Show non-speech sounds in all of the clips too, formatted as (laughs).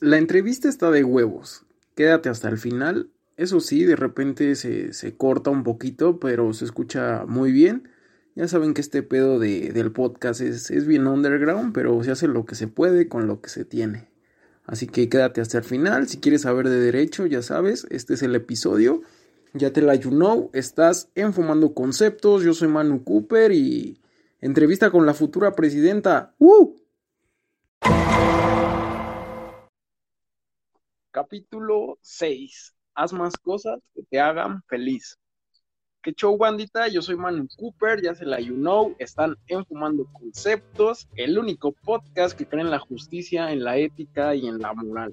La entrevista está de huevos. Quédate hasta el final. Eso sí, de repente se, se corta un poquito, pero se escucha muy bien. Ya saben que este pedo de, del podcast es, es bien underground, pero se hace lo que se puede con lo que se tiene. Así que quédate hasta el final. Si quieres saber de derecho, ya sabes, este es el episodio. Ya te la you estás enfumando conceptos. Yo soy Manu Cooper y entrevista con la futura presidenta. ¡Uh! Capítulo 6. Haz más cosas que te hagan feliz. ¿Qué show, bandita? Yo soy Manu Cooper, ya se la you know. Están enfumando conceptos, el único podcast que cree en la justicia, en la ética y en la moral.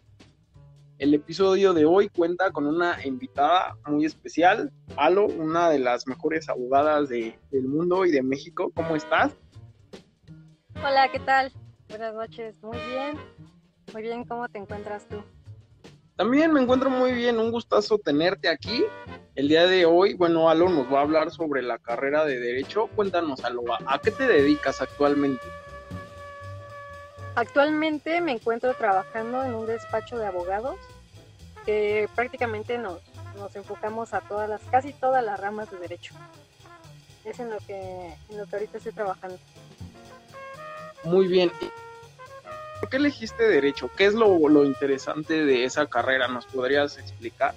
El episodio de hoy cuenta con una invitada muy especial, Alo, una de las mejores abogadas de, del mundo y de México. ¿Cómo estás? Hola, ¿qué tal? Buenas noches, muy bien. Muy bien, ¿cómo te encuentras tú? También me encuentro muy bien, un gustazo tenerte aquí. El día de hoy, bueno, Alo nos va a hablar sobre la carrera de Derecho. Cuéntanos, Alo, ¿a qué te dedicas actualmente? Actualmente me encuentro trabajando en un despacho de abogados que prácticamente nos, nos enfocamos a todas las, casi todas las ramas de derecho. Es en lo que, en lo que ahorita estoy trabajando. Muy bien. ¿Por qué elegiste derecho? ¿Qué es lo, interesante de esa carrera? ¿Nos podrías explicar?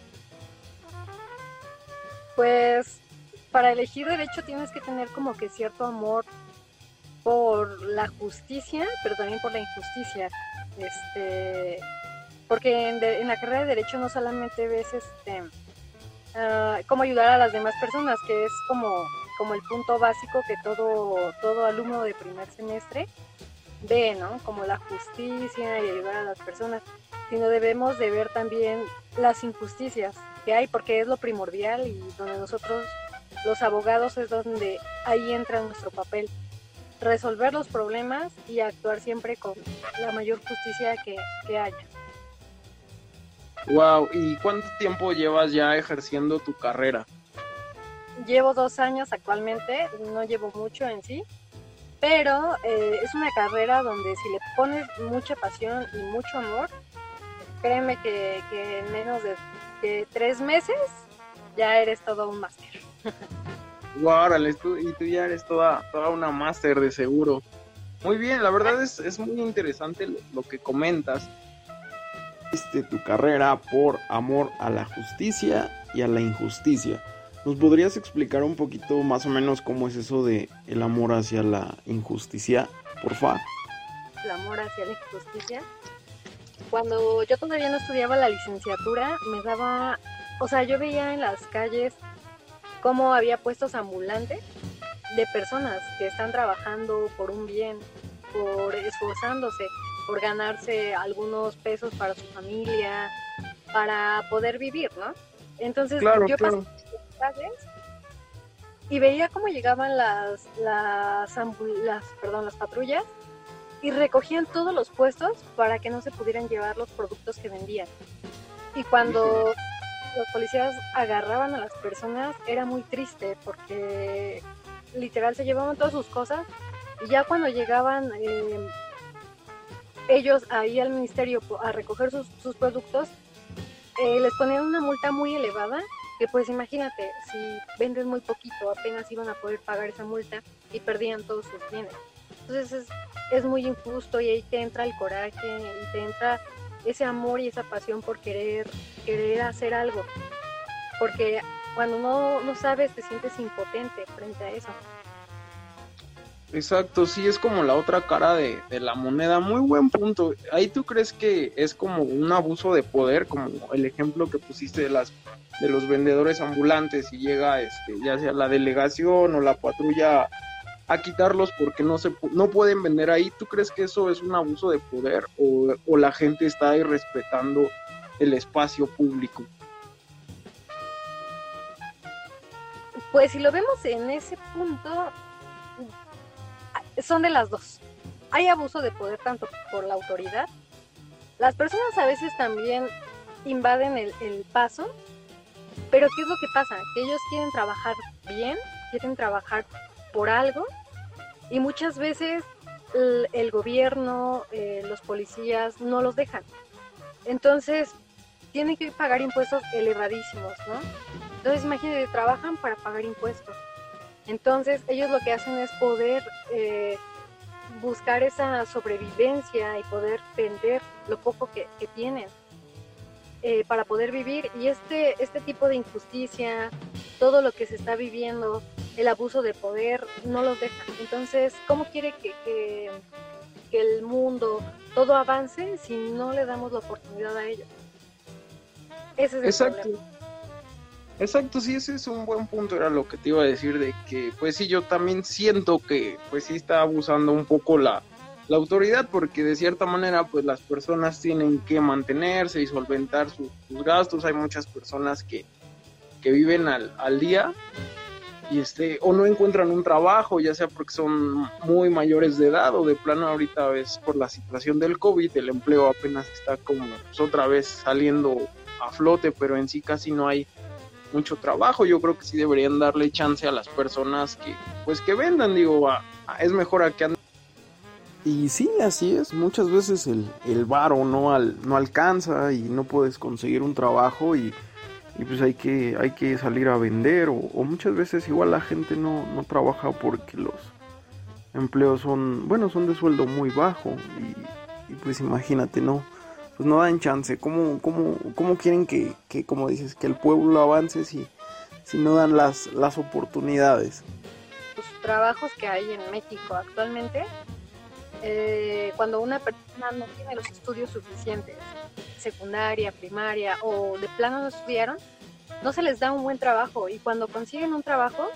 Pues para elegir derecho tienes que tener como que cierto amor por la justicia, pero también por la injusticia. Este, porque en, de, en la carrera de derecho no solamente ves este uh, cómo ayudar a las demás personas, que es como, como el punto básico que todo, todo alumno de primer semestre ve, ¿no? Como la justicia y ayudar a las personas, sino debemos de ver también las injusticias que hay, porque es lo primordial y donde nosotros, los abogados, es donde ahí entra nuestro papel resolver los problemas y actuar siempre con la mayor justicia que, que haya. Wow, ¿y cuánto tiempo llevas ya ejerciendo tu carrera? Llevo dos años actualmente, no llevo mucho en sí, pero eh, es una carrera donde si le pones mucha pasión y mucho amor, créeme que, que en menos de, tres meses ya eres todo un máster. (laughs) Guárale, wow, y tú ya eres toda, toda una máster de seguro. Muy bien, la verdad es, muy interesante lo, lo que comentas. Hiciste tu carrera por amor a la justicia y a la injusticia. ¿Nos podrías explicar un poquito más o menos cómo es eso de el amor hacia la injusticia, porfa? El amor hacia la injusticia. Cuando yo todavía no estudiaba la licenciatura, me daba, o sea, yo veía en las calles cómo había puestos ambulantes de personas que están trabajando por un bien, por esforzándose, por ganarse algunos pesos para su familia, para poder vivir, ¿no? Entonces claro, yo claro. pasé y veía cómo llegaban las las, las perdón las patrullas y recogían todos los puestos para que no se pudieran llevar los productos que vendían. Y cuando los policías agarraban a las personas era muy triste porque literal se llevaban todas sus cosas y ya cuando llegaban eh, ellos ahí al ministerio a recoger sus, sus productos eh, les ponían una multa muy elevada que pues imagínate, si vendes muy poquito, apenas iban a poder pagar esa multa y perdían todos sus bienes. Entonces es, es muy injusto y ahí te entra el coraje y te entra ese amor y esa pasión por querer, querer hacer algo. Porque cuando no, no sabes te sientes impotente frente a eso. Exacto, sí, es como la otra cara de, de, la moneda. Muy buen punto. Ahí tú crees que es como un abuso de poder, como el ejemplo que pusiste de las de los vendedores ambulantes y llega este ya sea la delegación o la patrulla a quitarlos porque no se no pueden vender ahí. ¿Tú crees que eso es un abuso de poder o, la gente está ahí respetando el espacio público? Pues si lo vemos en ese punto, son de las dos. Hay abuso de poder tanto por la autoridad. Las personas a veces también invaden el, paso, pero ¿qué es lo que pasa? Que ellos quieren trabajar bien, quieren trabajar por algo y muchas veces el, gobierno, eh, los policías no los dejan. Entonces, tienen que pagar impuestos elevadísimos, ¿no? Entonces, imagínense, trabajan para pagar impuestos. Entonces, ellos lo que hacen es poder eh, buscar esa sobrevivencia y poder vender lo poco que, tienen eh, para poder vivir. Y este, este tipo de injusticia, todo lo que se está viviendo, el abuso de poder, no los deja. Entonces, ¿cómo quiere que, que, el mundo, todo avance si no le damos la oportunidad a ellos? Ese es el Exacto. Exacto, sí, ese es un buen punto, era lo que te iba a decir, de que pues sí, yo también siento que pues sí está abusando un poco la, la autoridad, porque de cierta manera pues las personas tienen que mantenerse y solventar sus, gastos, hay muchas personas que, que viven al, al día y este o no encuentran un trabajo, ya sea porque son muy mayores de edad o de plano ahorita es por la situación del COVID, el empleo apenas está como pues, otra vez saliendo a flote, pero en sí casi no hay mucho trabajo. Yo creo que sí deberían darle chance a las personas que, pues que vendan, digo, es mejor a que anden. Y sí, así es. Muchas veces el, el varo no, al, no alcanza y no puedes conseguir un trabajo y, pues hay que, hay que salir a vender. O, muchas veces igual la gente no, no trabaja porque los empleos son, bueno, son de sueldo muy bajo. Y, pues imagínate, ¿no? pues no dan chance. ¿Cómo, cómo, cómo quieren que, que, como dices, que el pueblo avance si, si no dan las, las oportunidades? Los trabajos que hay en México actualmente, eh, cuando una persona no tiene los estudios suficientes, secundaria, primaria o de plano no estudiaron, no se les da un buen trabajo. Y cuando consiguen un trabajo,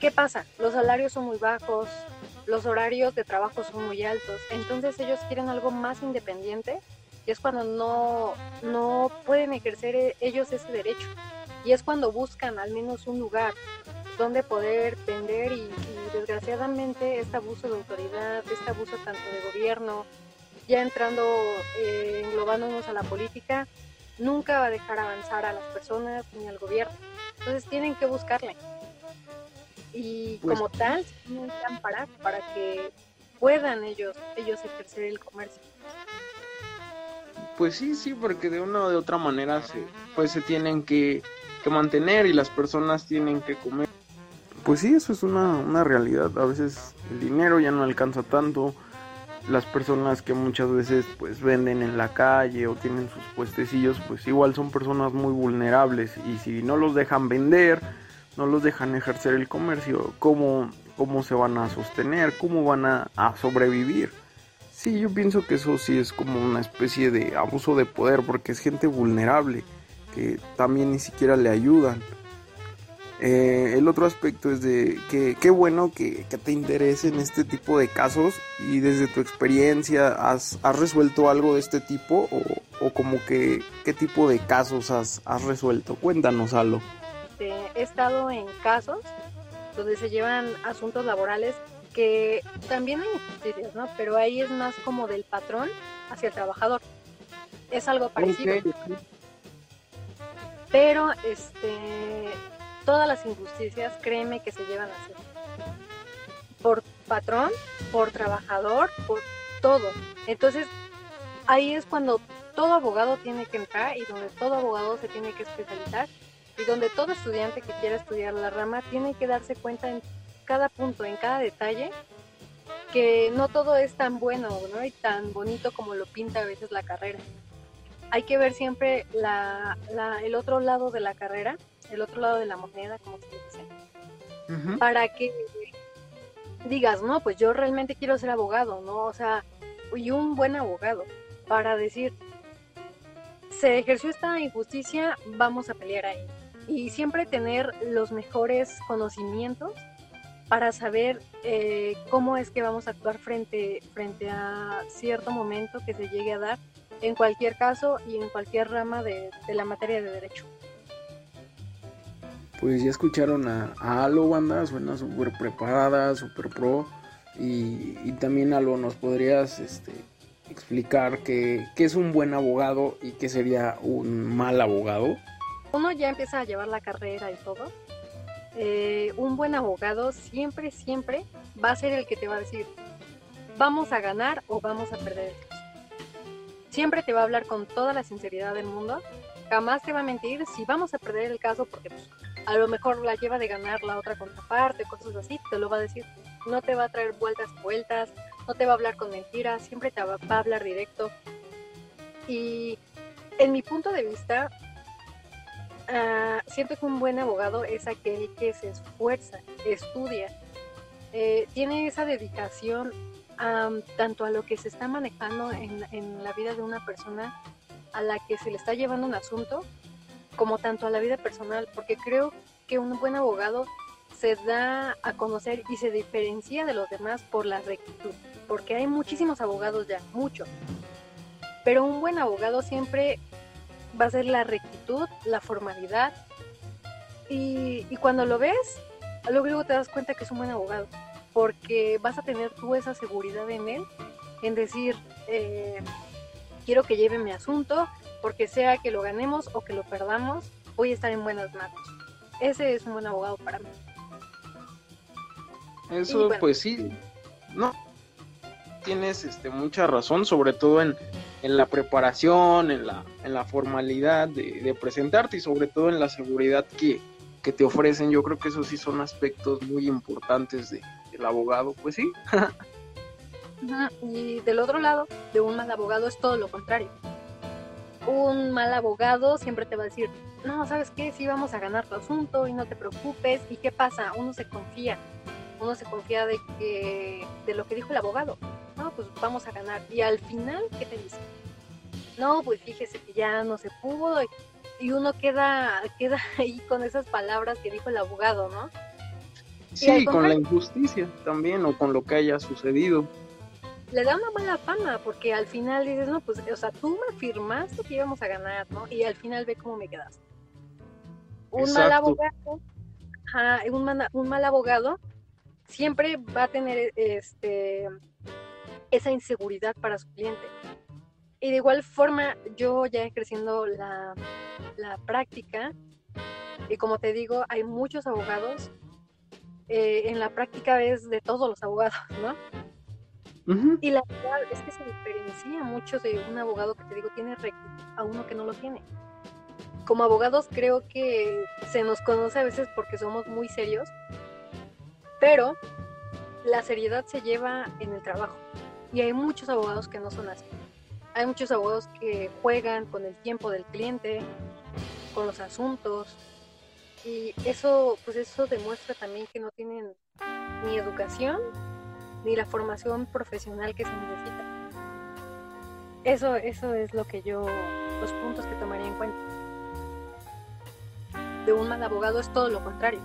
¿qué pasa? Los salarios son muy bajos, los horarios de trabajo son muy altos, entonces ellos quieren algo más independiente y es cuando no, no pueden ejercer e, ellos ese derecho. Y es cuando buscan al menos un lugar donde poder vender y, desgraciadamente este abuso de autoridad, este abuso tanto de gobierno, ya entrando, eh, englobándonos a la política, nunca va a dejar avanzar a las personas ni al gobierno. Entonces tienen que buscarle y pues como tal tienen que amparar para que puedan ellos ellos ejercer el comercio. Pues sí, sí, porque de una o de otra manera se, pues se tienen que, que mantener y las personas tienen que comer. Pues sí, eso es una, una realidad. A veces el dinero ya no alcanza tanto. Las personas que muchas veces pues venden en la calle o tienen sus puestecillos, pues igual son personas muy vulnerables y si no los dejan vender, no los dejan ejercer el comercio, ¿cómo, cómo se van a sostener? ¿Cómo van a, sobrevivir? Sí, yo pienso que eso sí es como una especie de abuso de poder porque es gente vulnerable que también ni siquiera le ayudan. Eh, el otro aspecto es de que qué bueno que, te interese en este tipo de casos y desde tu experiencia has, resuelto algo de este tipo o, como que qué tipo de casos has, has resuelto. Cuéntanos algo. Este, he estado en casos donde se llevan asuntos laborales que también hay injusticias, ¿no? Pero ahí es más como del patrón hacia el trabajador. Es algo parecido. Pero este todas las injusticias, créeme que se llevan a hacer. Por patrón, por trabajador, por todo. Entonces, ahí es cuando todo abogado tiene que entrar y donde todo abogado se tiene que especializar y donde todo estudiante que quiera estudiar la rama tiene que darse cuenta en cada punto, en cada detalle, que no todo es tan bueno ¿no? y tan bonito como lo pinta a veces la carrera. Hay que ver siempre la, el otro lado de la carrera, el otro lado de la moneda, como se dice, para que digas, no, pues yo realmente quiero ser abogado, ¿no? O sea, y un buen abogado, para decir, se ejerció esta injusticia, vamos a pelear ahí y siempre tener los mejores conocimientos para saber eh, cómo es que vamos a actuar frente, frente a cierto momento que se llegue a dar en cualquier caso y en cualquier rama de, la materia de derecho. Pues ya escucharon a, a Alo, banda, suena súper preparada, súper pro. Y, y, también Alo, ¿nos podrías este, explicar qué, qué es un buen abogado y qué sería un mal abogado? uno ya empieza a llevar la carrera y todo, eh, un buen abogado siempre, siempre va a ser el que te va a decir, vamos a ganar o vamos a perder el caso. siempre te va a hablar con toda la sinceridad del mundo, jamás te va a mentir si vamos a perder el caso porque pues, a lo mejor la lleva de ganar la otra contraparte, cosas así, te lo va a decir. No te va a traer vueltas vueltas, no te va a hablar con mentiras, siempre te va, a hablar directo. Y en mi punto de vista, uh, siento que un buen abogado es aquel que se esfuerza, estudia, eh, tiene esa dedicación tanto a lo que se está manejando en, en la vida de una persona a la que se le está llevando un asunto, como tanto a la vida personal, porque creo que un buen abogado se da a conocer y se diferencia de los demás por la rectitud, porque hay muchísimos abogados ya, mucho. Pero un buen abogado siempre va a ser la rectitud, la formalidad, y, y cuando lo ves, luego te das cuenta que es un buen abogado, porque vas a tener tú esa seguridad en él, en decir, eh, quiero que lleve mi asunto, porque sea que lo ganemos o que lo perdamos, voy a estar en buenas manos. Ese es un buen abogado para mí. Eso pues sí, no, tienes este, mucha razón, sobre todo en, en la preparación, en la, en la formalidad de, presentarte y sobre todo en la seguridad que, que, te ofrecen. Yo creo que esos sí son aspectos muy importantes de, del abogado, pues sí. (laughs) y del otro lado, de un mal abogado es todo lo contrario un mal abogado siempre te va a decir, no, ¿sabes qué? Sí vamos a ganar tu asunto y no te preocupes. ¿Y qué pasa? Uno se confía. Uno se confía de que de lo que dijo el abogado. No, pues vamos a ganar. Y al final, ¿qué te dice? No, pues fíjese que ya no se pudo. Y uno queda, queda (laughs) ahí con esas palabras que dijo el abogado, ¿no? Sí, con la injusticia también, o con lo que haya sucedido le da una mala fama, porque al final dices, no, pues, o sea, tú me afirmaste que íbamos a ganar, ¿no? Y al final ve cómo me quedaste. Un mal abogado, un, un mal abogado siempre va a tener este esa inseguridad para su cliente. Y de igual forma, yo ya creciendo la, la práctica, y como te digo, hay muchos abogados. Eh, en la práctica ves de todos los abogados, ¿no? Y la verdad es que se diferencia mucho de un abogado que te digo tiene rectitud a uno que no lo tiene. Como abogados creo que se nos conoce a veces porque somos muy serios, pero la seriedad se lleva en el trabajo. Y hay muchos abogados que no son así. Hay muchos abogados que juegan con el tiempo del cliente, con los asuntos. Y eso, pues eso demuestra también que no tienen ni educación ni la formación profesional que se necesita. Eso, eso es lo que yo, los puntos que tomaría en cuenta. De un mal abogado es todo lo contrario.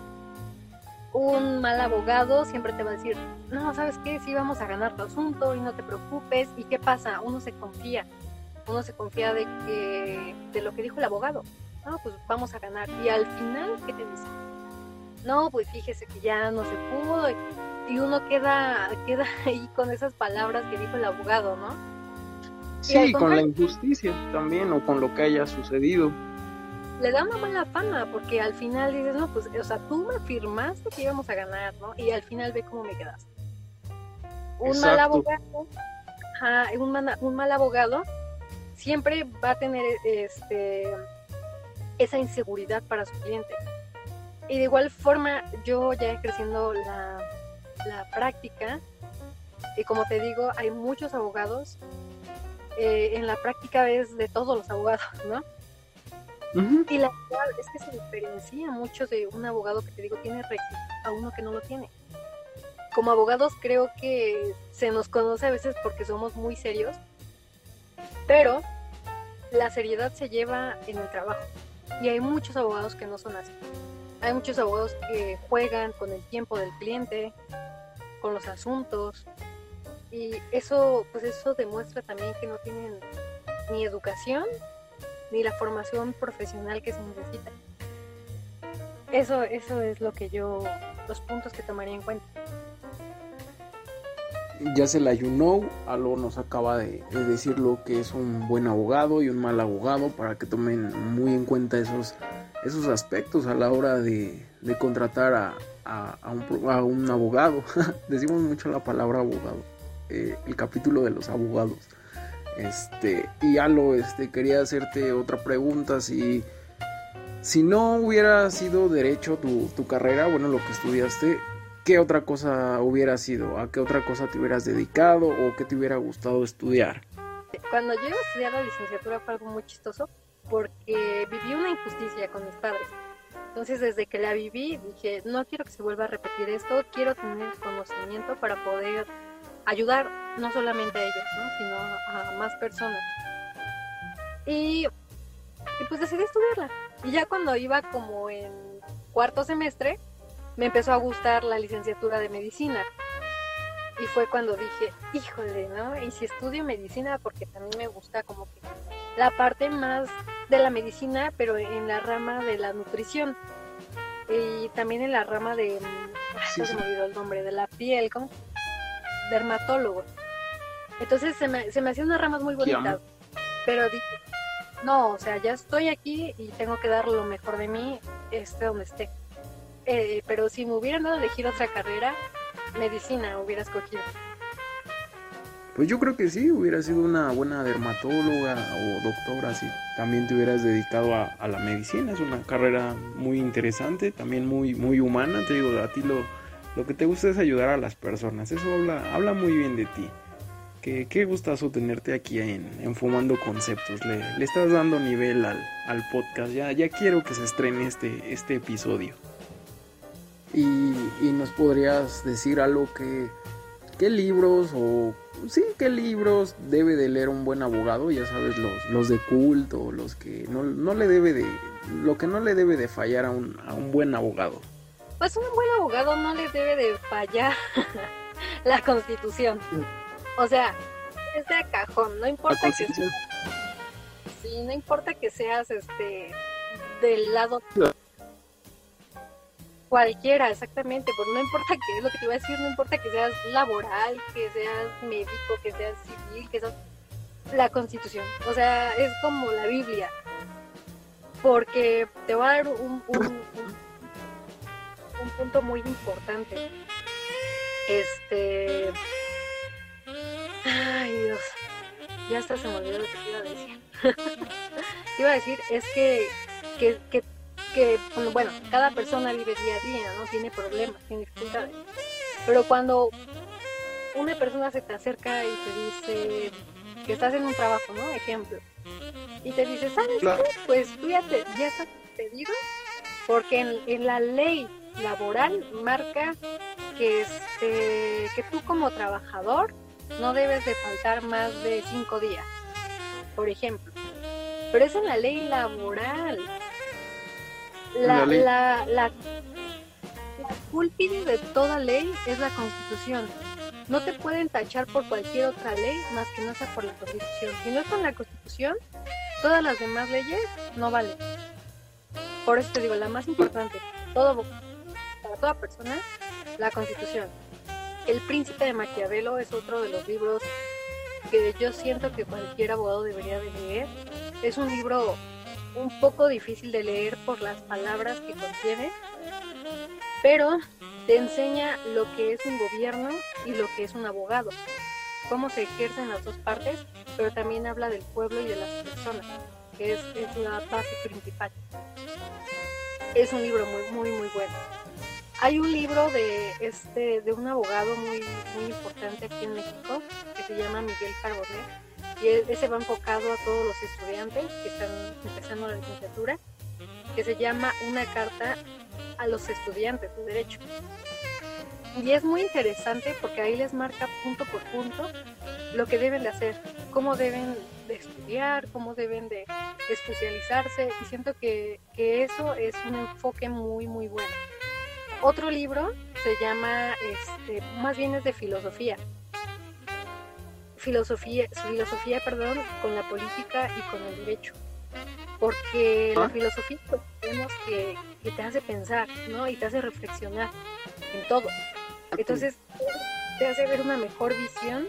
Un mal abogado siempre te va a decir, no, ¿sabes qué? Sí vamos a ganar tu asunto y no te preocupes. ¿Y qué pasa? Uno se confía. Uno se confía de que, de lo que dijo el abogado. No, pues vamos a ganar. Y al final, ¿qué te dice? No, pues fíjese que ya no se pudo uno queda, queda (laughs) ahí con esas palabras que dijo el abogado, ¿no? Sí, con la injusticia también o con lo que haya sucedido. Le da una mala fama porque al final dices, no, pues, o sea, tú me afirmaste que íbamos a ganar, ¿no? Y al final ve cómo me quedas. Un mal abogado, un, un mal abogado siempre va a tener este esa inseguridad para su cliente. Y de igual forma, yo ya creciendo la, la práctica, y como te digo, hay muchos abogados. Eh, en la práctica es de todos los abogados, ¿no? Y la verdad es que se diferencia mucho de un abogado que te digo tiene rectitud a uno que no lo tiene. Como abogados creo que se nos conoce a veces porque somos muy serios, pero la seriedad se lleva en el trabajo. Y hay muchos abogados que no son así. Hay muchos abogados que juegan con el tiempo del cliente, con los asuntos y eso pues eso demuestra también que no tienen ni educación ni la formación profesional que se necesita. Eso eso es lo que yo los puntos que tomaría en cuenta. Ya se la you know, Alo nos acaba de, decir lo que es un buen abogado y un mal abogado para que tomen muy en cuenta esos, esos aspectos a la hora de, de contratar a, a, un, abogado. (laughs) Decimos mucho la palabra abogado. Eh, el capítulo de los abogados. Este, y Alo, este, quería hacerte otra pregunta. Si, si no hubiera sido derecho tu, tu carrera, bueno, lo que estudiaste, ¿qué otra cosa hubiera sido? ¿A qué otra cosa te hubieras dedicado o qué te hubiera gustado estudiar? Cuando yo iba a estudiar la licenciatura fue algo muy chistoso porque viví una injusticia con mis padres. Entonces desde que la viví dije, no quiero que se vuelva a repetir esto, quiero tener conocimiento para poder ayudar no solamente a ellos, ¿no? sino a más personas. Y, y pues decidí estudiarla. Y ya cuando iba como en cuarto semestre, me empezó a gustar la licenciatura de medicina. Y fue cuando dije, híjole, ¿no? Y si estudio medicina, porque también me gusta como que la parte más de la medicina, pero en la rama de la nutrición. Y también en la rama de, sí, se me olvidó el nombre, de la piel, ¿cómo? Dermatólogo. Entonces se me, se me hacían unas ramas muy bonitas. Pero dije, no, o sea, ya estoy aquí y tengo que dar lo mejor de mí, esté donde esté. Eh, pero si me hubieran dado a elegir otra carrera, medicina hubiera escogido. Pues yo creo que sí, hubiera sido una buena dermatóloga o doctora si también te hubieras dedicado a, la medicina. Es una carrera muy interesante, también muy, muy humana. Te digo, a ti lo, lo que te gusta es ayudar a las personas. Eso habla, habla muy bien de ti. Qué, qué gustazo tenerte aquí en, en Fumando Conceptos. Le, le, estás dando nivel al, al podcast. Ya, ya quiero que se estrene este, este episodio. Y, y nos podrías decir algo que, qué libros o sí, qué libros debe de leer un buen abogado, ya sabes, los, los de culto, los que no, no, le debe de, lo que no le debe de fallar a un, a un buen abogado. Pues un buen abogado no le debe de fallar (laughs) la constitución. O sea, es de cajón, no importa que seas, sí, no importa que seas este del lado cualquiera, exactamente, pues no importa qué es lo que te iba a decir, no importa que seas laboral, que seas médico, que seas civil, que seas la constitución, o sea, es como la Biblia, porque te va a dar un, un, un, un punto muy importante, este, ay Dios, ya hasta se me olvidó lo que iba a decir, (laughs) te iba a decir es que, que, que que, bueno, cada persona vive día a día, ¿no? Tiene problemas, tiene dificultades. Pero cuando una persona se te acerca y te dice que estás en un trabajo, ¿no? Ejemplo. Y te dice, ¿sabes claro. qué? Pues tú ya, te, ya estás pedido porque en, en, la ley laboral marca que, este, que tú como trabajador no debes de faltar más de cinco días, por ejemplo. Pero es en la ley laboral la, la, la, cúlpide de toda ley es la constitución. No te pueden tachar por cualquier otra ley más que no sea por la constitución. Si no es con la constitución, todas las demás leyes no valen. Por eso te digo, la más importante, todo, para toda persona, la constitución. El príncipe de Maquiavelo es otro de los libros que yo siento que cualquier abogado debería de leer. Es un libro un poco difícil de leer por las palabras que contiene, pero te enseña lo que es un gobierno y lo que es un abogado, cómo se ejercen las dos partes, pero también habla del pueblo y de las personas, que es, es la base principal. Es un libro muy, muy, muy bueno. Hay un libro de este de un abogado muy, muy importante aquí en México que se llama Miguel Carbonet y ese va enfocado a todos los estudiantes que están empezando la licenciatura, que se llama Una carta a los estudiantes de Derecho. Y es muy interesante porque ahí les marca punto por punto lo que deben de hacer, cómo deben de estudiar, cómo deben de especializarse y siento que, que eso es un enfoque muy muy bueno. Otro libro se llama, este, más bien es de filosofía, filosofía, filosofía perdón, con la política y con el derecho. Porque la filosofía pues, vemos que, que, te hace pensar, ¿no? Y te hace reflexionar en todo. Entonces, te hace ver una mejor visión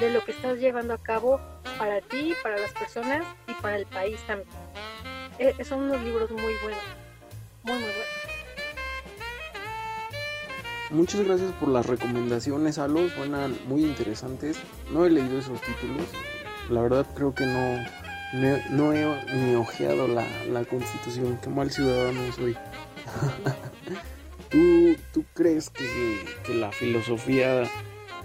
de lo que estás llevando a cabo para ti, para las personas y para el país también. Eh, son unos libros muy buenos, muy, muy buenos. Muchas gracias por las recomendaciones, Alo, suenan muy interesantes. No he leído esos títulos, La verdad creo que no, no, he ni ojeado la, constitución. Qué mal ciudadano soy. (laughs) ¿Tú, ¿Tú, crees que, la filosofía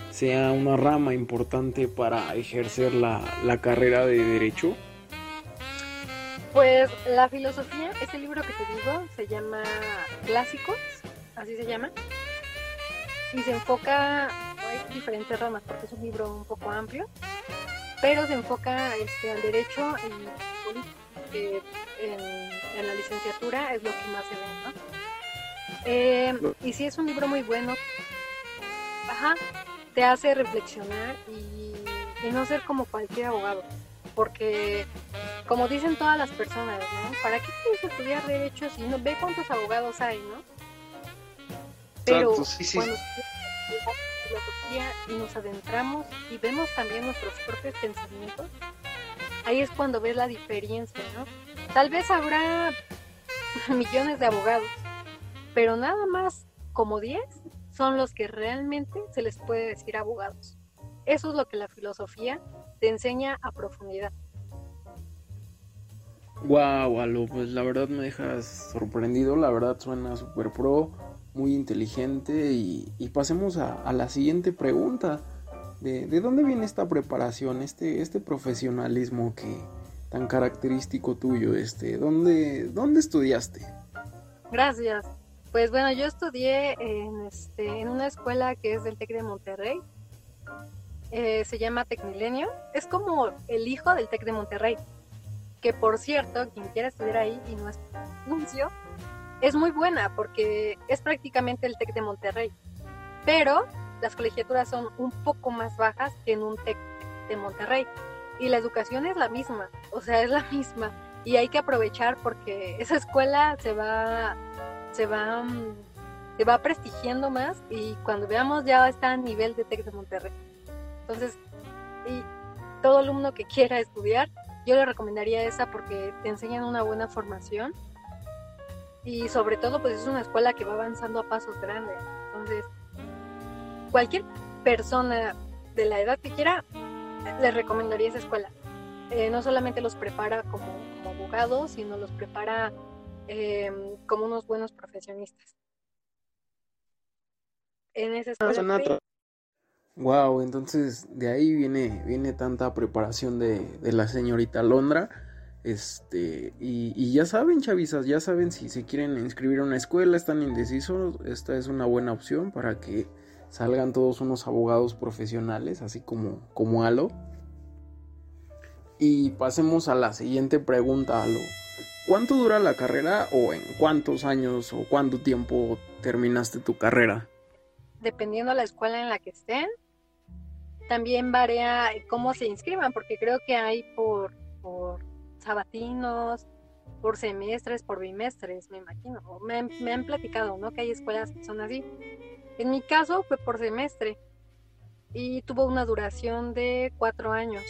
sea una rama importante para ejercer la, la carrera de derecho? Pues la filosofía, ese libro que te digo, se llama Clásicos, así se llama, y se enfoca, hay diferentes ramas porque es un libro un poco amplio, pero se enfoca este, al derecho y política, que en, la licenciatura es lo que más se ve, ¿no? Eh, y sí es un libro muy bueno, ajá, te hace reflexionar y, no ser como cualquier abogado, porque como dicen todas las personas, ¿no? ¿Para qué quieres estudiar derecho si no ve cuántos abogados hay, ¿no? Pero cuando estudiamos filosofía y nos adentramos y vemos también nuestros propios pensamientos, ahí es cuando ves la diferencia, ¿no? Tal vez habrá (laughs) millones de abogados, pero nada más como 10 son los que realmente se les puede decir abogados. Eso es lo que la filosofía te enseña a profundidad. Wow, Alo, pues la verdad me dejas sorprendido, la verdad suena súper pro, muy inteligente y, pasemos a, la siguiente pregunta. ¿De, dónde viene esta preparación, este, este profesionalismo que tan característico tuyo? Este, ¿dónde, ¿Dónde estudiaste? Gracias. Pues bueno, yo estudié en, este, en una escuela que es del TEC de Monterrey. Eh, se llama Tecmilenio. Es como el hijo del TEC de Monterrey. Que por cierto, quien quiera estudiar ahí y no es anuncio, es muy buena porque es prácticamente el TEC de Monterrey. Pero las colegiaturas son un poco más bajas que en un TEC de Monterrey. Y la educación es la misma, o sea, es la misma. Y hay que aprovechar porque esa escuela se va se va, se va prestigiando más y cuando veamos ya está a nivel de TEC de Monterrey. Entonces, todo alumno que quiera estudiar, yo le recomendaría esa porque te enseñan una buena formación y sobre todo pues es una escuela que va avanzando a pasos grandes. Entonces, cualquier persona de la edad que quiera, le recomendaría esa escuela. Eh, no solamente los prepara como, como abogados, sino los prepara Em, como unos buenos profesionistas. En ese escuela Wow, entonces de ahí viene, viene tanta preparación de, de la señorita Londra. Este, y, ya saben, chavisas, ya saben si se quieren inscribir a una escuela, están indecisos, esta es una buena opción para que salgan todos unos abogados profesionales, así como, como Alo. Y pasemos a la siguiente pregunta, Alo. ¿Cuánto dura la carrera o en cuántos años o cuánto tiempo terminaste tu carrera? Dependiendo de la escuela en la que estén, también varía cómo se inscriban, porque creo que hay por, por sabatinos, por semestres, por bimestres, me imagino. Me, me, han platicado, ¿no? Que hay escuelas que son así. En mi caso fue por semestre y tuvo una duración de cuatro años.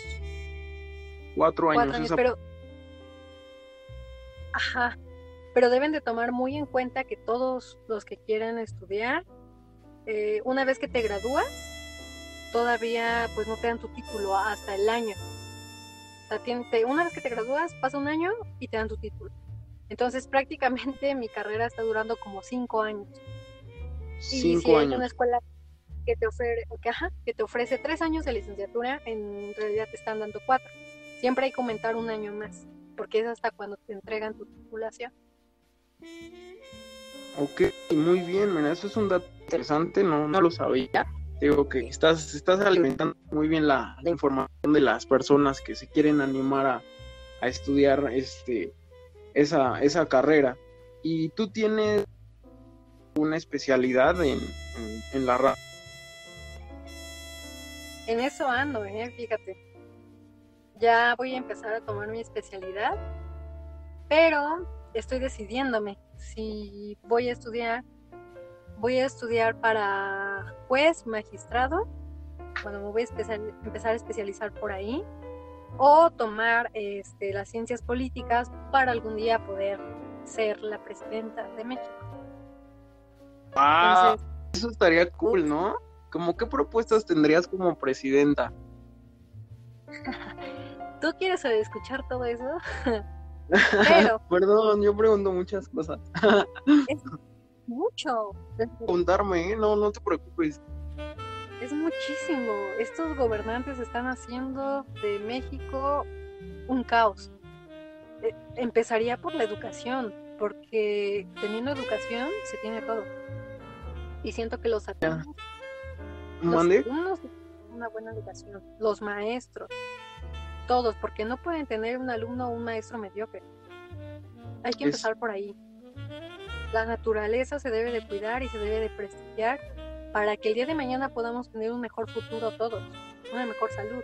Cuatro años, cuatro años pero Ajá, pero deben de tomar muy en cuenta que todos los que quieren estudiar, eh, una vez que te gradúas, todavía pues no te dan tu título hasta el año. Una vez que te gradúas, pasa un año y te dan tu título. Entonces prácticamente mi carrera está durando como cinco años. Cinco y si años. una escuela que te, ofrece, que, que te ofrece tres años de licenciatura, en realidad te están dando cuatro. Siempre hay que aumentar un año más porque es hasta cuando te entregan tu titulación. Ok, muy bien, mira, eso es un dato interesante, no, no lo sabía. Digo que estás, estás alimentando muy bien la, información de las personas que se quieren animar a, estudiar este, esa, esa carrera. Y tú tienes una especialidad en, en, la radio. En eso ando, ¿eh? fíjate ya voy a empezar a tomar mi especialidad, pero estoy decidiéndome si voy a estudiar, voy a estudiar para juez, magistrado, bueno, me voy a empezar a especializar por ahí, o tomar este, las ciencias políticas para algún día poder ser la presidenta de México. Ah, eso estaría cool, ¿no? ¿Cómo qué propuestas tendrías como presidenta? (laughs) tú quieres escuchar todo eso. (laughs) Pero, Perdón, yo pregunto muchas cosas. Mucho. Preguntarme, ¿eh? no, no te preocupes. Es muchísimo. Estos gobernantes están haciendo de México un caos. Eh, empezaría por la educación, porque teniendo educación se tiene todo. Y siento que los alumnos, los una buena educación, los maestros, todos, porque no pueden tener un alumno o un maestro mediocre. Hay que empezar por ahí. La naturaleza se debe de cuidar y se debe de prestigiar para que el día de mañana podamos tener un mejor futuro todos, una mejor salud.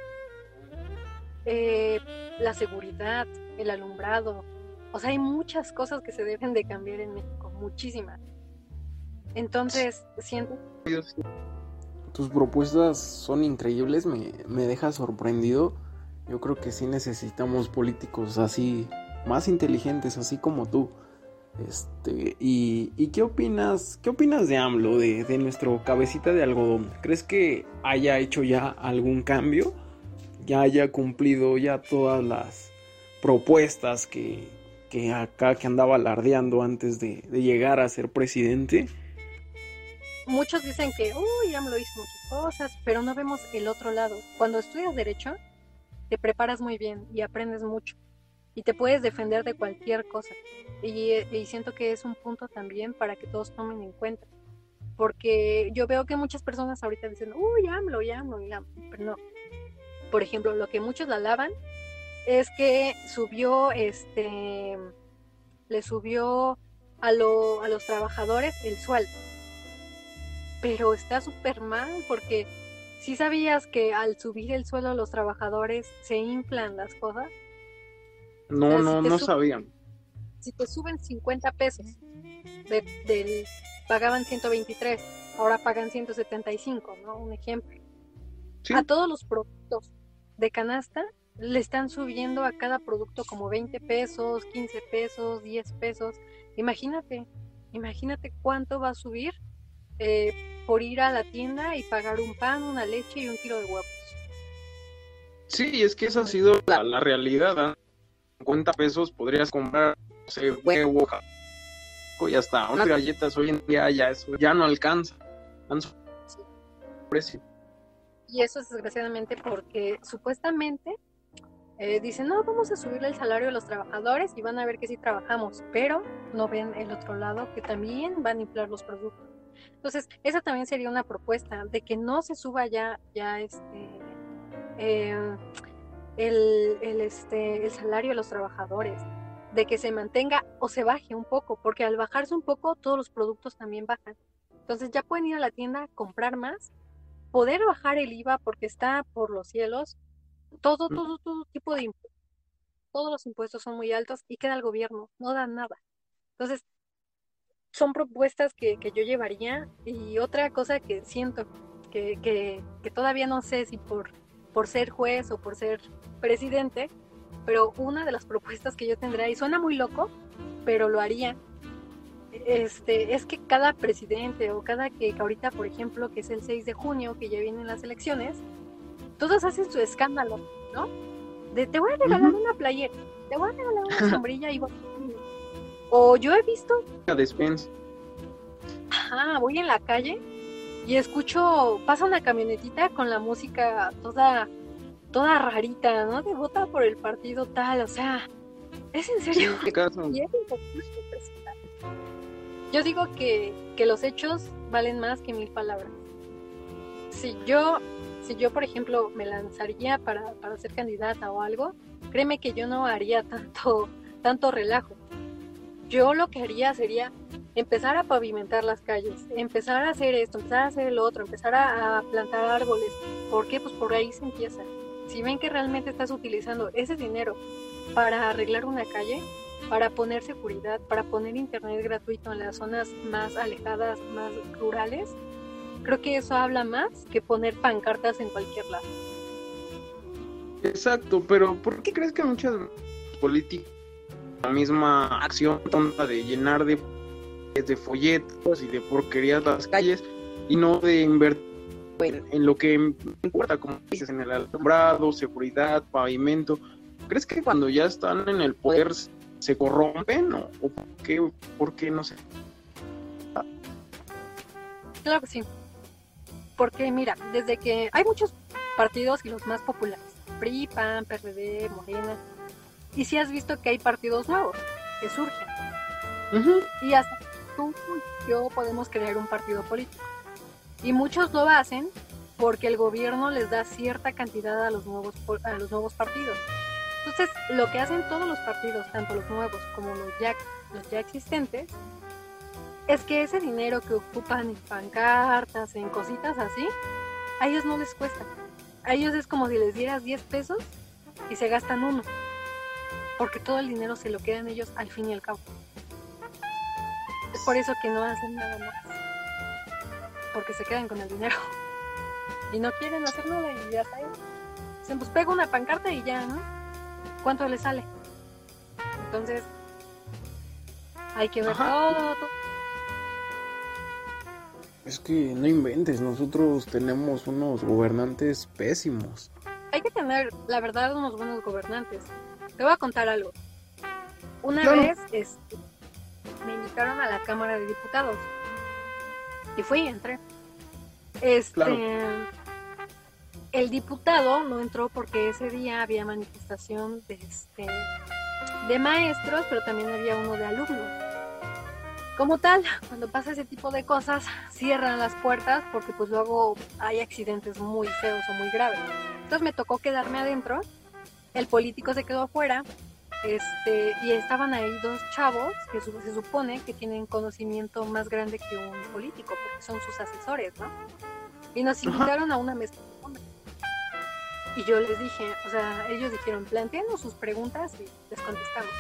Eh, la seguridad, el alumbrado, o sea, hay muchas cosas que se deben de cambiar en México, muchísimas. Entonces, siento... Tus propuestas son increíbles, me, me deja sorprendido yo creo que sí necesitamos políticos así, más inteligentes, así como tú. Este, y, qué opinas, qué opinas de AMLO, de, de, nuestro cabecita de algodón? ¿Crees que haya hecho ya algún cambio? ¿Ya haya cumplido ya todas las propuestas que, que acá que andaba alardeando antes de, de, llegar a ser presidente? Muchos dicen que, uy, AMLO hizo muchas cosas, pero no vemos el otro lado. Cuando estudias derecho, te preparas muy bien y aprendes mucho y te puedes defender de cualquier cosa. Y, siento que es un punto también para que todos tomen en cuenta. Porque yo veo que muchas personas ahorita dicen, uy, AMLO, ya AMLO, pero no. Por ejemplo, lo que muchos la alaban es que subió, este, le subió a, a los trabajadores el sueldo. Pero está súper mal porque ¿Sí sabías que al subir el suelo los trabajadores se inflan las cosas? No, no, no sabían. Si te suben 50 pesos, del, pagaban 123, ahora pagan 175, ¿no? Un ejemplo. A todos los productos de canasta le están subiendo a cada producto como 20 pesos, 15 pesos, 10 pesos. Imagínate, imagínate cuánto va a subir eh, por ir a la tienda y pagar un pan, una leche y un kilo de huevos. Sí, es que esa ha sido la, realidad. 50 ¿ah? pesos podrías comprar no sé, huevo y hasta unas galletas hoy en día ya eso ya no alcanza. precio. Y eso es desgraciadamente porque supuestamente eh, dicen, no, vamos a subirle el salario a los trabajadores y van a ver que sí trabajamos, pero no ven el otro lado que también van a inflar los productos. Entonces, esa también sería una propuesta de que no se suba ya, ya este, eh, el, el, este, el salario de los trabajadores, de que se mantenga o se baje un poco, porque al bajarse un poco, todos los productos también bajan. Entonces, ya pueden ir a la tienda, comprar más, poder bajar el IVA porque está por los cielos, todo, mm. todo, todo tipo de impuestos. Todos los impuestos son muy altos y queda el gobierno, no dan nada. Entonces, son propuestas que, yo llevaría y otra cosa que siento que, que, todavía no sé si por, por ser juez o por ser presidente, pero una de las propuestas que yo tendría, y suena muy loco, pero lo haría, este, es que cada presidente o cada que, que ahorita, por ejemplo, que es el 6 de junio, que ya vienen las elecciones, todos hacen su escándalo, ¿no? De te voy a regalar una playera, te voy a regalar una (laughs) sombrilla y o yo he visto. La despensa. Ajá, voy en la calle y escucho, pasa una camionetita con la música toda, toda rarita, ¿no? De vota por el partido tal, o sea, ¿es en serio? (laughs) Yo digo que, que los hechos valen más que mil palabras. Si yo, si yo por ejemplo me lanzaría para, para ser candidata o algo, créeme que yo no haría tanto, tanto relajo yo lo que haría sería empezar a pavimentar las calles, empezar a hacer esto, empezar a hacer el otro, empezar a, plantar árboles. ¿Por qué? Pues por ahí se empieza. Si ven que realmente estás utilizando ese dinero para arreglar una calle, para poner seguridad, para poner internet gratuito en las zonas más alejadas, más rurales, creo que eso habla más que poner pancartas en cualquier lado. Exacto, pero ¿por qué crees que muchas políticas la misma acción tonta de llenar de, de folletos y de porquerías las calles y no de invertir en, lo que importa, como dices, en el alumbrado, seguridad, pavimento, ¿crees que cuando ya están en el poder se corrompen o, o por, qué, por qué no sé? Claro que sí. Porque mira, desde que hay muchos partidos y los más populares, PRI, PAN, PRD, Morena, y si has visto que hay partidos nuevos que surgen. Y hasta tú yo podemos crear un partido político. Y muchos lo hacen porque el gobierno les da cierta cantidad a los nuevos a los nuevos partidos. Entonces, lo que hacen todos los partidos, tanto los nuevos como los ya, los ya existentes, es que ese dinero que ocupan en pancartas, en cositas así, a ellos no les cuesta. A ellos es como si les dieras 10 pesos y se gastan uno. Porque todo el dinero se lo quedan ellos al fin y al cabo. Es por eso que no hacen nada más. Porque se quedan con el dinero. Y no quieren hacer nada y ya está ahí. Se pues pega una pancarta y ya, ¿no? ¿Cuánto le sale? Entonces, hay que ver todo, todo. Es que no inventes, nosotros tenemos unos gobernantes pésimos. Hay que tener, la verdad, unos buenos gobernantes. Te voy a contar algo. Una vez este, me invitaron a la Cámara de Diputados y fui y entré. Este, el diputado no entró porque ese día había manifestación de, este, de maestros, pero también había uno de alumnos. Como tal, cuando pasa ese tipo de cosas, cierran las puertas porque pues luego hay accidentes muy feos o muy graves. Entonces me tocó quedarme adentro, el político se quedó afuera, este, y estaban ahí dos chavos que se supone que tienen conocimiento más grande que un político, porque son sus asesores, ¿no? Y nos invitaron a una mesa y yo les dije, o sea, ellos dijeron, planteanos sus preguntas y les contestamos.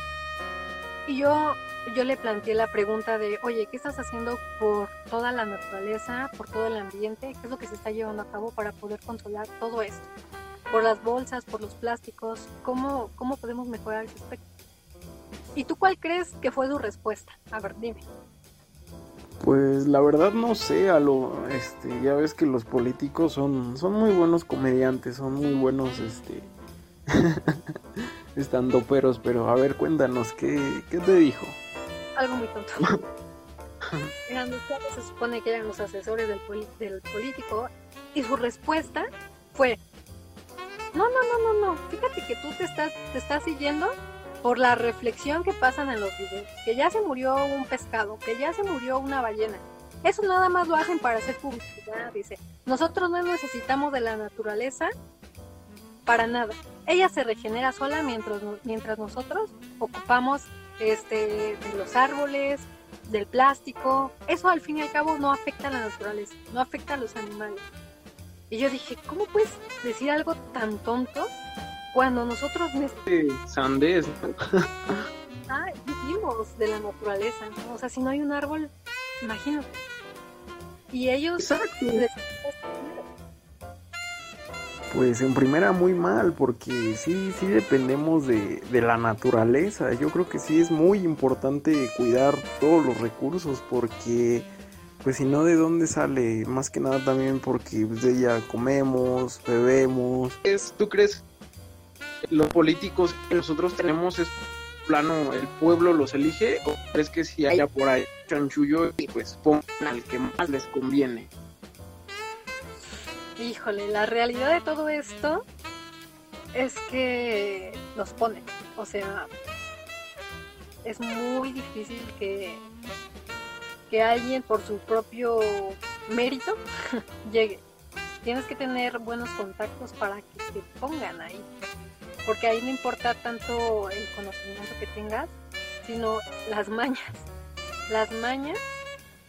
Y yo, yo le planteé la pregunta de, oye, ¿qué estás haciendo por toda la naturaleza, por todo el ambiente? ¿Qué es lo que se está llevando a cabo para poder controlar todo esto? Por las bolsas, por los plásticos, ¿cómo, cómo podemos mejorar ese aspecto? ¿Y tú cuál crees que fue su respuesta? A ver, dime. Pues la verdad no sé, a lo, este, ya ves que los políticos son, son muy buenos comediantes, son muy buenos, este, (laughs) estando peros, pero a ver, cuéntanos, ¿qué, qué te dijo? Algo muy tonto. (laughs) Eran se supone que eran los asesores del, del político y su respuesta fue, no, no, no, no, no, fíjate que tú te estás, te estás siguiendo por la reflexión que pasan en los videos, que ya se murió un pescado, que ya se murió una ballena. Eso nada más lo hacen para hacer publicidad, dice. Nosotros no necesitamos de la naturaleza para nada. Ella se regenera sola mientras, mientras nosotros ocupamos este, de los árboles, del plástico. Eso al fin y al cabo no afecta a la naturaleza, no afecta a los animales. Y yo dije, ¿cómo puedes decir algo tan tonto cuando nosotros... Sandés, ah, vivimos de la naturaleza, O sea, si no hay un árbol, imagínate. Y ellos... Pues en primera muy mal, porque sí, sí dependemos de, de, la naturaleza. Yo creo que sí es muy importante cuidar todos los recursos, porque pues si no, ¿de dónde sale? Más que nada también porque pues, de ella comemos, bebemos. ¿Tú crees los políticos que nosotros tenemos es plano, el pueblo los elige, o crees que si haya por ahí chanchullo y pues pongan al que más les conviene? Híjole, la realidad de todo esto es que los ponen, o sea, es muy difícil que, que alguien por su propio mérito (laughs) llegue. Tienes que tener buenos contactos para que te pongan ahí porque ahí no importa tanto el conocimiento que tengas, sino las mañas. Las mañas,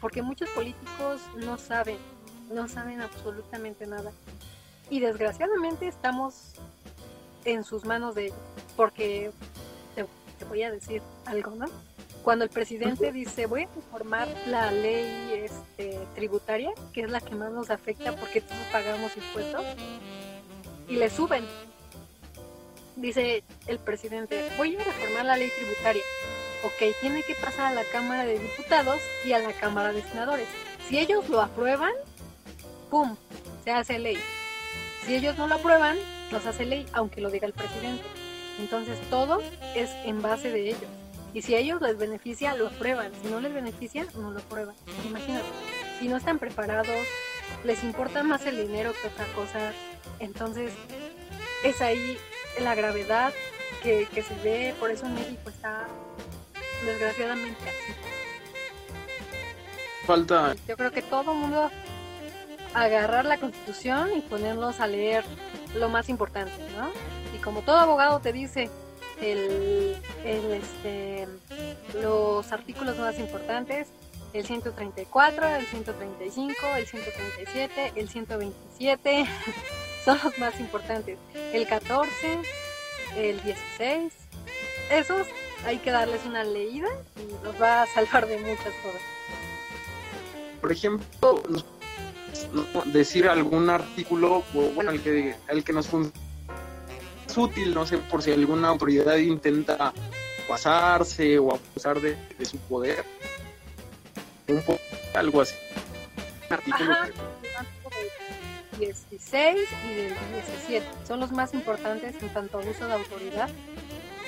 porque muchos políticos no saben, no saben absolutamente nada. Y desgraciadamente estamos en sus manos de ellos, porque te, voy a decir algo, ¿no? Cuando el presidente dice voy a reformar la ley este, tributaria, que es la que más nos afecta porque todos pagamos impuestos, y le suben dice el presidente, voy a reformar la ley tributaria. Ok, tiene que pasar a la Cámara de Diputados y a la Cámara de Senadores. Si ellos lo aprueban, ¡pum! Se hace ley. Si ellos no lo aprueban, no se hace ley, aunque lo diga el presidente. Entonces todo es en base de ellos. Y si a ellos les beneficia, lo aprueban. Si no les beneficia, no lo aprueban. Imagínate, si no están preparados, les importa más el dinero que otra cosa. Entonces es ahí la gravedad que, que se ve. Por eso en México está desgraciadamente así. Falta. Yo creo que todo mundo agarrar la constitución y ponernos a leer lo más importante, ¿no? Y como todo abogado te dice el, este, los artículos más importantes, el 134, el 135, el 137, el 127, (laughs) son los más importantes. El 14, el 16, esos hay que darles una leída y nos va a salvar de muchas cosas. Por ejemplo, decir algún artículo, bueno, el que, el que nos funciona es útil, no sé, por si alguna autoridad intenta pasarse o abusar de, su poder. Un poco, algo así. Artículo Ajá. 16 y del 17 son los más importantes en tanto abuso de autoridad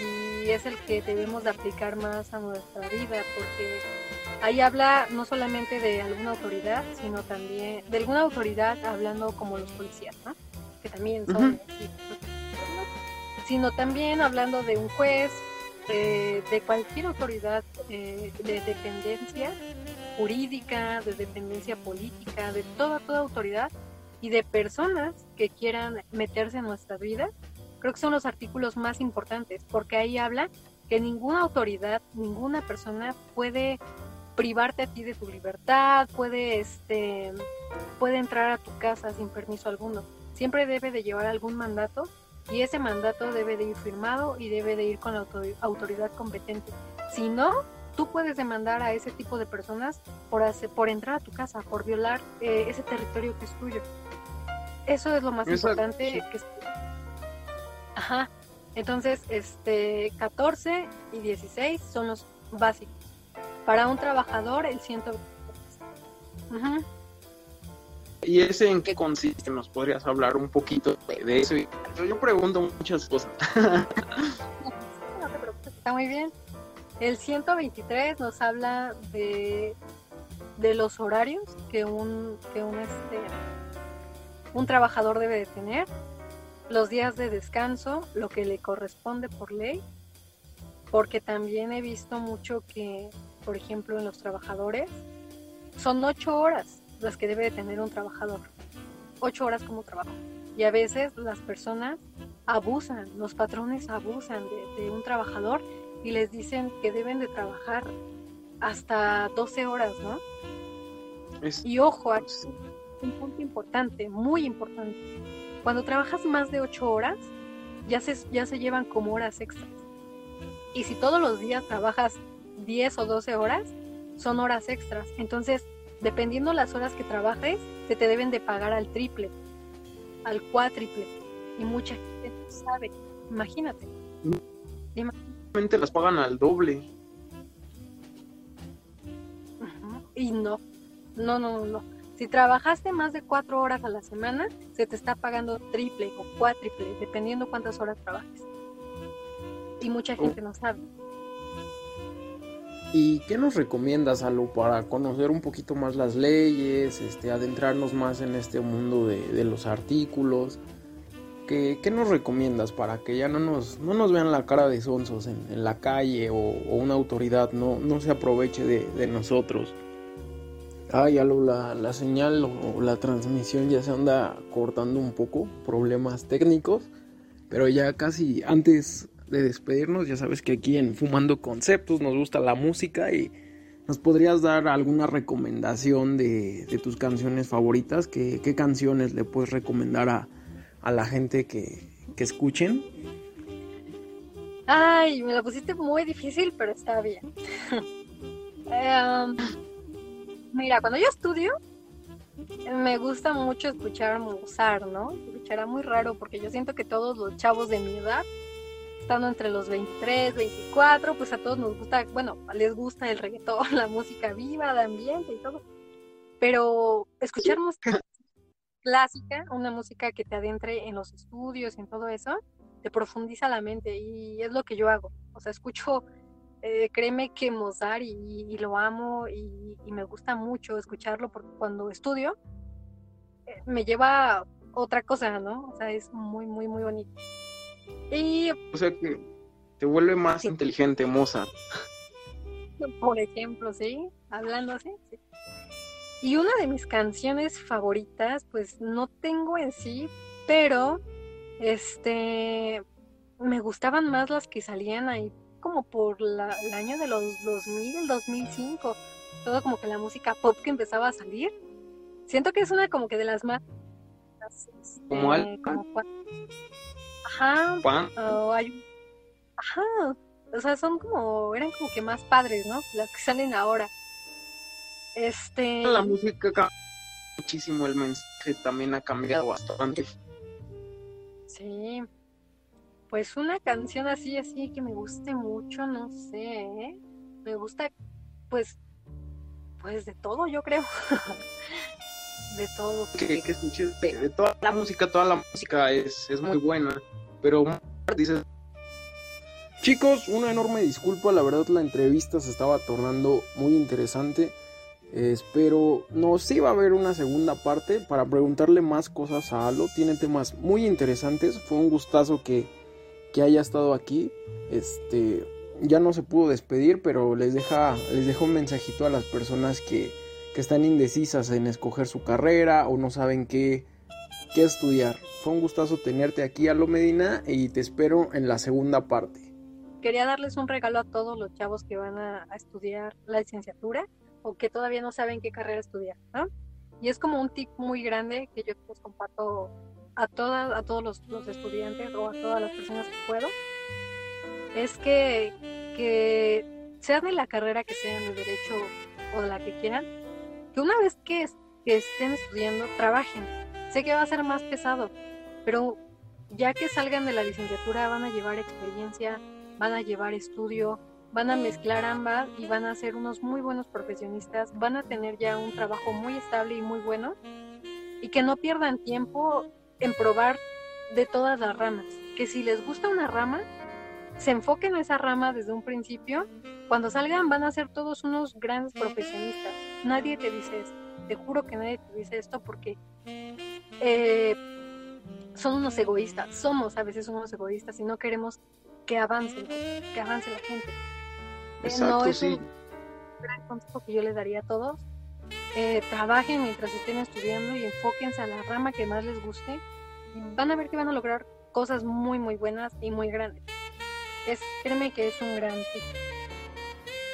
y es el que debemos de aplicar más a nuestra vida porque ahí habla no solamente de alguna autoridad, sino también de alguna autoridad hablando como los policías, ¿no? Que también son, sino también hablando de un juez, de, cualquier autoridad eh, de dependencia jurídica, de dependencia política, de toda, toda autoridad y de personas que quieran meterse en nuestra vida, creo que son los artículos más importantes, porque ahí habla que ninguna autoridad, ninguna persona puede privarte a ti de tu libertad, puede, este, puede entrar a tu casa sin permiso alguno. Siempre debe de llevar algún mandato y ese mandato debe de ir firmado y debe de ir con la autoridad competente. Si no, tú puedes demandar a ese tipo de personas por, hacer, por entrar a tu casa, por violar eh, ese territorio que es tuyo. Eso es lo más importante. Que Ajá. Entonces, este, 14 y 16 son los básicos. Para un trabajador, el 123. ¿Y ese en qué consiste? ¿Nos podrías hablar un poquito de eso? Yo pregunto muchas cosas. (laughs) no te preocupes, está muy bien. El 123 nos habla de, de los horarios que un, que un, este, un trabajador debe de tener, los días de descanso, lo que le corresponde por ley, porque también he visto mucho que por ejemplo, en los trabajadores, son ocho horas las que debe de tener un trabajador. Ocho horas como trabajo. Y a veces las personas abusan, los patrones abusan de, un trabajador y les dicen que deben de trabajar hasta 12 horas, ¿no? Y ojo, aquí, un punto importante, muy importante. Cuando trabajas más de ocho horas, ya se, ya se llevan como horas extras. Y si todos los días trabajas 10 o 12 horas, son horas extras. Entonces, dependiendo las horas que trabajes, se te deben de pagar al triple, al cuádruple. Y mucha gente no sabe. Imagínate. Imagínate. las pagan al doble. Y no. No, no, no. Si trabajaste más de cuatro horas a la semana, se te está pagando triple o cuádruple, dependiendo cuántas horas trabajes. Y mucha gente no sabe. ¿Y qué nos recomiendas, Alo, para conocer un poquito más las leyes, este, adentrarnos más en este mundo de, los artículos? ¿Qué, ¿Qué, nos recomiendas para que ya no nos, no nos vean la cara de sonsos en, la calle o, una autoridad no, no se aproveche de, nosotros? Ay, Alo, la, la señal o la transmisión ya se anda cortando un poco, problemas técnicos, pero ya casi antes de despedirnos, ya sabes que aquí en Fumando Conceptos nos gusta la música y nos podrías dar alguna recomendación de, tus canciones favoritas. ¿Qué, ¿Qué, canciones le puedes recomendar a, a la gente que, que, escuchen? Ay, me lo pusiste muy difícil, pero está bien. (laughs) Em, mira, cuando yo estudio, me gusta mucho escuchar Mozart, ¿no? Escuchará muy raro porque yo siento que todos los chavos de mi edad estando entre los 23, 24, pues a todos nos gusta, bueno, les gusta el reggaetón, (laughs) la música viva, de ambiente y todo. Pero escuchar música clásica, una música que te adentre en los estudios y en todo eso, te profundiza la mente y es lo que yo hago. O sea, escucho, eh, créeme que Mozart y, lo amo y, me gusta mucho escucharlo porque cuando estudio eh, me lleva otra cosa, ¿no? O sea, es muy, muy, muy bonito. Y, o sea que te vuelve más inteligente Mozart. Por ejemplo, sí, hablando así. Sí. Y una de mis canciones favoritas, pues no tengo en sí, pero este me gustaban más las que salían ahí como por la, el año de los 2000, 2005. Todo como que la música pop que empezaba a salir. Siento que es una como que de las más... ¿Como al? Ajá. Ajá. O sea, son como... Eran como que más padres, ¿no? Las que salen ahora. Este... La música cambia muchísimo, el mensaje también ha cambiado bastante. Sí. Pues una canción así, así que me guste mucho, no sé. ¿eh? Me gusta, pues, pues de todo, yo creo. (laughs) de todo. Que, que escuches de, toda la música, toda la música es, es muy buena. Pero dices. Chicos, una enorme disculpa, la verdad la entrevista se estaba tornando muy interesante. espero no sí va a haber una segunda parte para preguntarle más cosas a Alo. Tiene temas muy interesantes. Fue un gustazo que que haya estado aquí. Este, ya no se pudo despedir, pero les deja, les dejo un mensajito a las personas que, que están indecisas en escoger su carrera o no saben qué, qué estudiar. Fue un gustazo tenerte aquí, a lo Medina, y te espero en la segunda parte. Quería darles un regalo a todos los chavos que van a, estudiar la licenciatura o que todavía no saben qué carrera estudiar, Y es como un tip muy grande que yo les comparto a, todas, a todos los, estudiantes o a todas las personas que puedo, es que, que sean de la carrera que sean de derecho o de la que quieran, que una vez que, que estén estudiando, trabajen. Sé que va a ser más pesado, pero ya que salgan de la licenciatura van a llevar experiencia, van a llevar estudio, van a mezclar ambas y van a ser unos muy buenos profesionistas, van a tener ya un trabajo muy estable y muy bueno y que no pierdan tiempo en probar de todas las ramas. Que si les gusta una rama, se enfoquen en esa rama desde un principio. Cuando salgan van a ser todos unos grandes profesionistas. Nadie te dice esto. Te juro que nadie te dice esto porque eh, son unos egoístas. Somos a veces unos egoístas y no queremos que avance, que avance la gente. Eh, no es un gran consejo que yo les daría a todos eh, trabajen mientras estén estudiando y enfóquense a la rama que más les guste y van a ver que van a lograr cosas muy muy buenas y muy grandes. Es, créeme que es un gran tip.